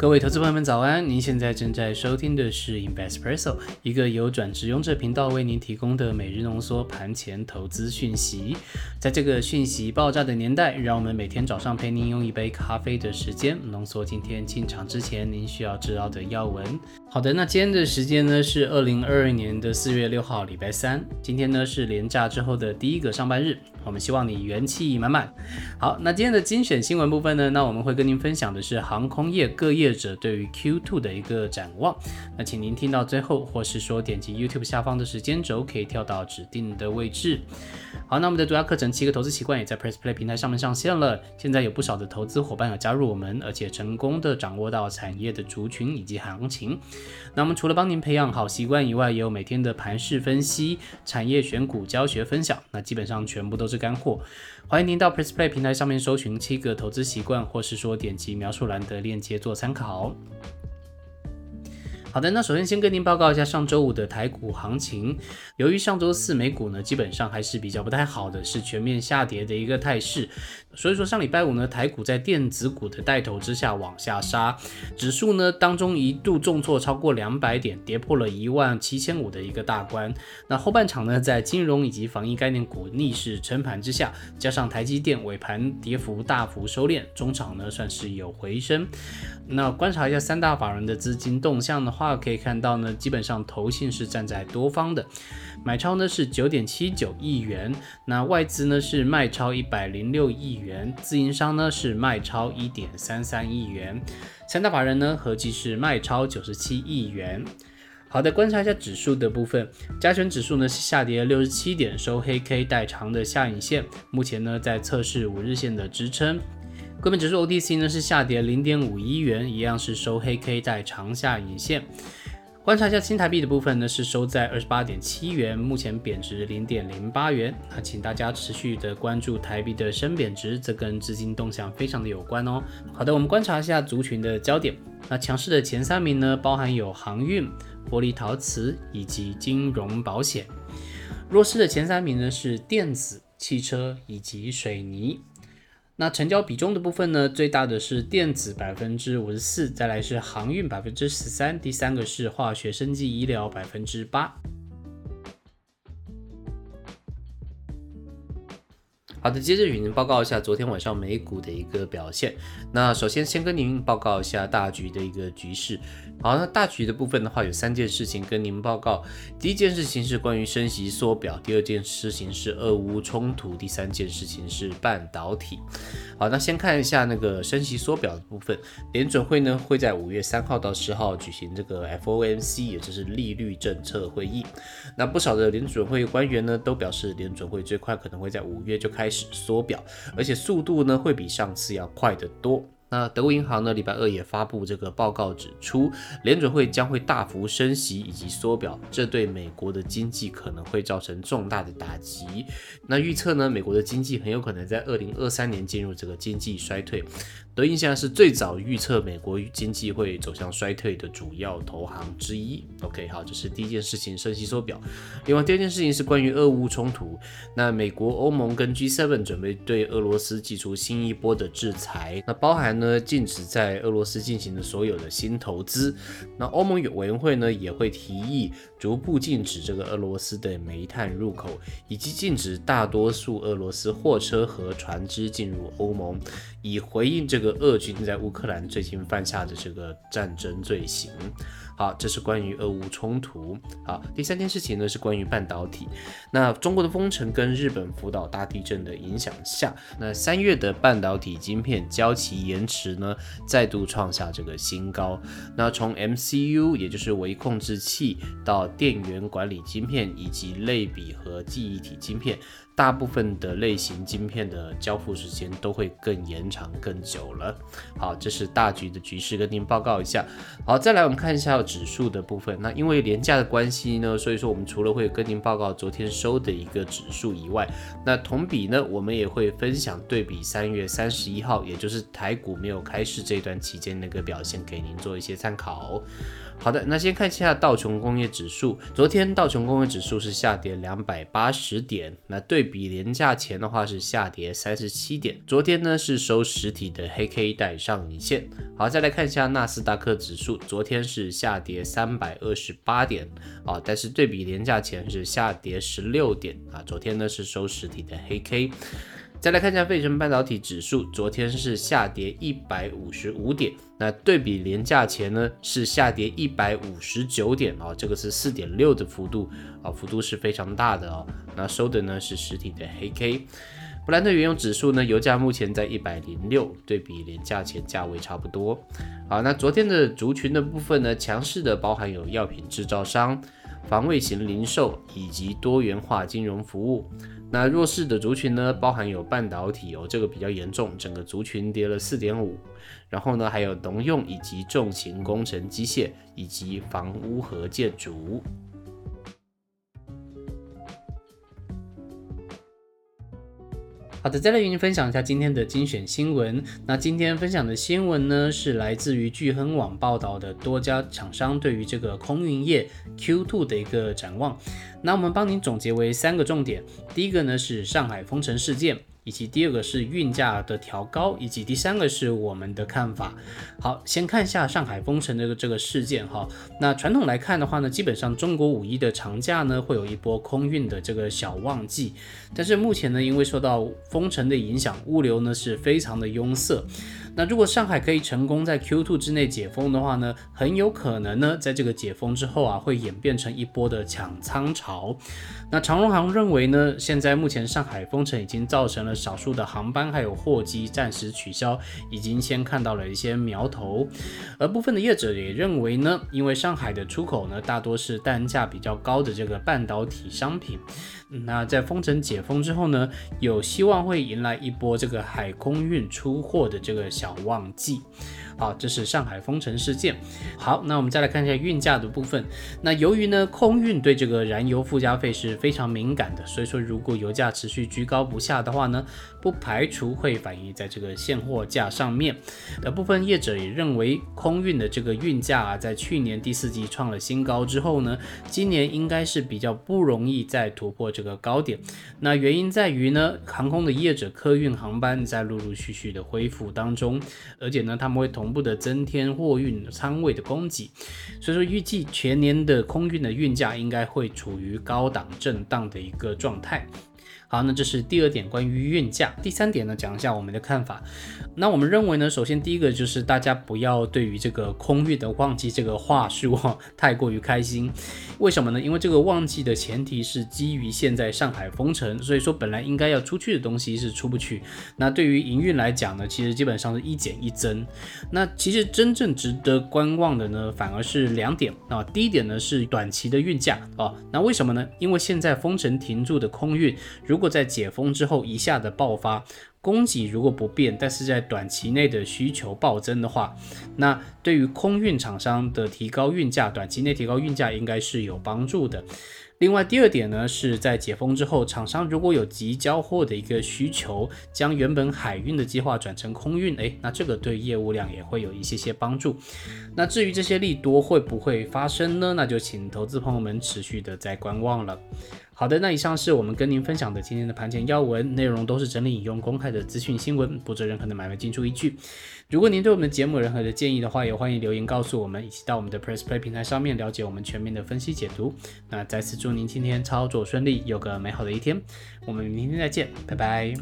各位投资朋友们早安！您现在正在收听的是 Investpresso，一个由转职用者频道为您提供的每日浓缩盘前投资讯息。在这个讯息爆炸的年代，让我们每天早上陪您用一杯咖啡的时间，浓缩今天进场之前您需要知道的要闻。好的，那今天的时间呢是二零二二年的四月六号，礼拜三。今天呢是连假之后的第一个上班日，我们希望你元气满满。好，那今天的精选新闻部分呢，那我们会跟您分享的是航空业各业者对于 Q2 的一个展望。那请您听到最后，或是说点击 YouTube 下方的时间轴，可以跳到指定的位置。好，那我们的独家课程七个投资习惯也在 Press Play 平台上面上线了。现在有不少的投资伙伴有加入我们，而且成功的掌握到产业的族群以及行情。那我们除了帮您培养好习惯以外，也有每天的盘势分析、产业选股教学分享。那基本上全部都是干货。欢迎您到 Press Play 平台上面搜寻七个投资习惯，或是说点击描述栏的链接做参考。好.好的，那首先先跟您报告一下上周五的台股行情。由于上周四美股呢，基本上还是比较不太好的，是全面下跌的一个态势。所以说上礼拜五呢，台股在电子股的带头之下往下杀，指数呢当中一度重挫超过两百点，跌破了一万七千五的一个大关。那后半场呢，在金融以及防疫概念股逆势撑盘之下，加上台积电尾盘跌幅大幅收敛，中场呢算是有回升。那观察一下三大法人的资金动向的话，话可以看到呢，基本上投信是站在多方的。买超呢是九点七九亿元，那外资呢是卖超一百零六亿元，自营商呢是卖超一点三三亿元，三大法人呢合计是卖超九十七亿元。好的，观察一下指数的部分，加权指数呢是下跌六十七点，收黑 K 带长的下影线，目前呢在测试五日线的支撑。柜面指数 OTC 呢是下跌零点五一元，一样是收黑 K 带长下影线。观察一下新台币的部分呢，是收在二十八点七元，目前贬值零点零八元。那请大家持续的关注台币的升贬值，这跟资金动向非常的有关哦。好的，我们观察一下族群的焦点。那强势的前三名呢，包含有航运、玻璃陶瓷以及金融保险。弱势的前三名呢，是电子、汽车以及水泥。那成交比重的部分呢，最大的是电子百分之五十四，再来是航运百分之十三，第三个是化学、生技、医疗百分之八。好的，接着与您报告一下昨天晚上美股的一个表现。那首先先跟您报告一下大局的一个局势。好，那大局的部分的话，有三件事情跟您报告。第一件事情是关于升息缩表，第二件事情是俄乌冲突，第三件事情是半导体。好，那先看一下那个升息缩表的部分。联准会呢会在五月三号到十号举行这个 FOMC，也就是利率政策会议。那不少的联准会官员呢都表示，联准会最快可能会在五月就开始缩表，而且速度呢会比上次要快得多。那德国银行呢，礼拜二也发布这个报告，指出联准会将会大幅升息以及缩表，这对美国的经济可能会造成重大的打击。那预测呢，美国的经济很有可能在二零二三年进入这个经济衰退。德银现在是最早预测美国经济会走向衰退的主要投行之一。OK，好，这是第一件事情，升息缩表。另外第二件事情是关于俄乌冲突，那美国、欧盟跟 G7 准备对俄罗斯寄出新一波的制裁，那包含呢禁止在俄罗斯进行的所有的新投资。那欧盟委员会呢也会提议逐步禁止这个俄罗斯的煤炭入口，以及禁止大多数俄罗斯货车和船只进入欧盟，以回应这。个俄军在乌克兰最近犯下的这个战争罪行，好，这是关于俄乌冲突。好，第三件事情呢是关于半导体。那中国的封城跟日本福岛大地震的影响下，那三月的半导体晶片交期延迟呢再度创下这个新高。那从 MCU 也就是微控制器到电源管理晶片以及类比和记忆体晶片。大部分的类型晶片的交付时间都会更延长更久了。好，这是大局的局势，跟您报告一下。好，再来我们看一下指数的部分。那因为廉价的关系呢，所以说我们除了会跟您报告昨天收的一个指数以外，那同比呢，我们也会分享对比三月三十一号，也就是台股没有开市这段期间那个表现，给您做一些参考。好的，那先看一下道琼工业指数。昨天道琼工业指数是下跌两百八十点，那对比廉价前的话是下跌三十七点，昨天呢是收实体的黑 K 带上影线。好，再来看一下纳斯达克指数，昨天是下跌三百二十八点啊，但是对比廉价前是下跌十六点啊，昨天呢是收实体的黑 K。再来看一下费城半导体指数，昨天是下跌一百五十五点，那对比连价前呢是下跌一百五十九点啊，这个是四点六的幅度啊，幅度是非常大的哦。那收的呢是实体的黑 K。布兰特原油指数呢，油价目前在一百零六，对比连价前价位差不多。好，那昨天的族群的部分呢，强势的包含有药品制造商、防卫型零售以及多元化金融服务。那弱势的族群呢，包含有半导体哦，这个比较严重，整个族群跌了四点五。然后呢，还有农用以及重型工程机械以及房屋和建筑。好的，再来与您分享一下今天的精选新闻。那今天分享的新闻呢，是来自于聚亨网报道的多家厂商对于这个空运业 Q2 的一个展望。那我们帮您总结为三个重点。第一个呢是上海封城事件。以及第二个是运价的调高，以及第三个是我们的看法。好，先看一下上海封城的这个事件哈。那传统来看的话呢，基本上中国五一的长假呢会有一波空运的这个小旺季，但是目前呢，因为受到封城的影响，物流呢是非常的拥塞。那如果上海可以成功在 Q2 之内解封的话呢，很有可能呢，在这个解封之后啊，会演变成一波的抢仓潮。那长荣航认为呢，现在目前上海封城已经造成了少数的航班还有货机暂时取消，已经先看到了一些苗头。而部分的业者也认为呢，因为上海的出口呢大多是单价比较高的这个半导体商品。那在封城解封之后呢，有希望会迎来一波这个海空运出货的这个小旺季。好，这是上海封城事件。好，那我们再来看一下运价的部分。那由于呢，空运对这个燃油附加费是非常敏感的，所以说如果油价持续居高不下的话呢，不排除会反映在这个现货价上面。的部分业者也认为，空运的这个运价啊，在去年第四季创了新高之后呢，今年应该是比较不容易再突破这个高点。那原因在于呢，航空的业者客运航班在陆陆续续的恢复当中，而且呢，他们会同不得增添货运仓位的供给，所以说预计全年的空运的运价应该会处于高档震荡的一个状态。好，那这是第二点关于运价。第三点呢，讲一下我们的看法。那我们认为呢，首先第一个就是大家不要对于这个空运的旺季这个话术哈太过于开心。为什么呢？因为这个旺季的前提是基于现在上海封城，所以说本来应该要出去的东西是出不去。那对于营运来讲呢，其实基本上是一减一增。那其实真正值得观望的呢，反而是两点啊。第一点呢是短期的运价啊。那为什么呢？因为现在封城停住的空运，如如果在解封之后一下的爆发，供给如果不变，但是在短期内的需求暴增的话，那对于空运厂商的提高运价，短期内提高运价应该是有帮助的。另外，第二点呢，是在解封之后，厂商如果有急交货的一个需求，将原本海运的计划转成空运，诶，那这个对业务量也会有一些些帮助。那至于这些利多会不会发生呢？那就请投资朋友们持续的在观望了。好的，那以上是我们跟您分享的今天的盘前要闻，内容都是整理引用公开的资讯新闻，不做任何的买卖进出依据。如果您对我们节目有任何的建议的话，也欢迎留言告诉我们，以及到我们的 Press Play 平台上面了解我们全面的分析解读。那再次祝您今天操作顺利，有个美好的一天。我们明天再见，拜拜。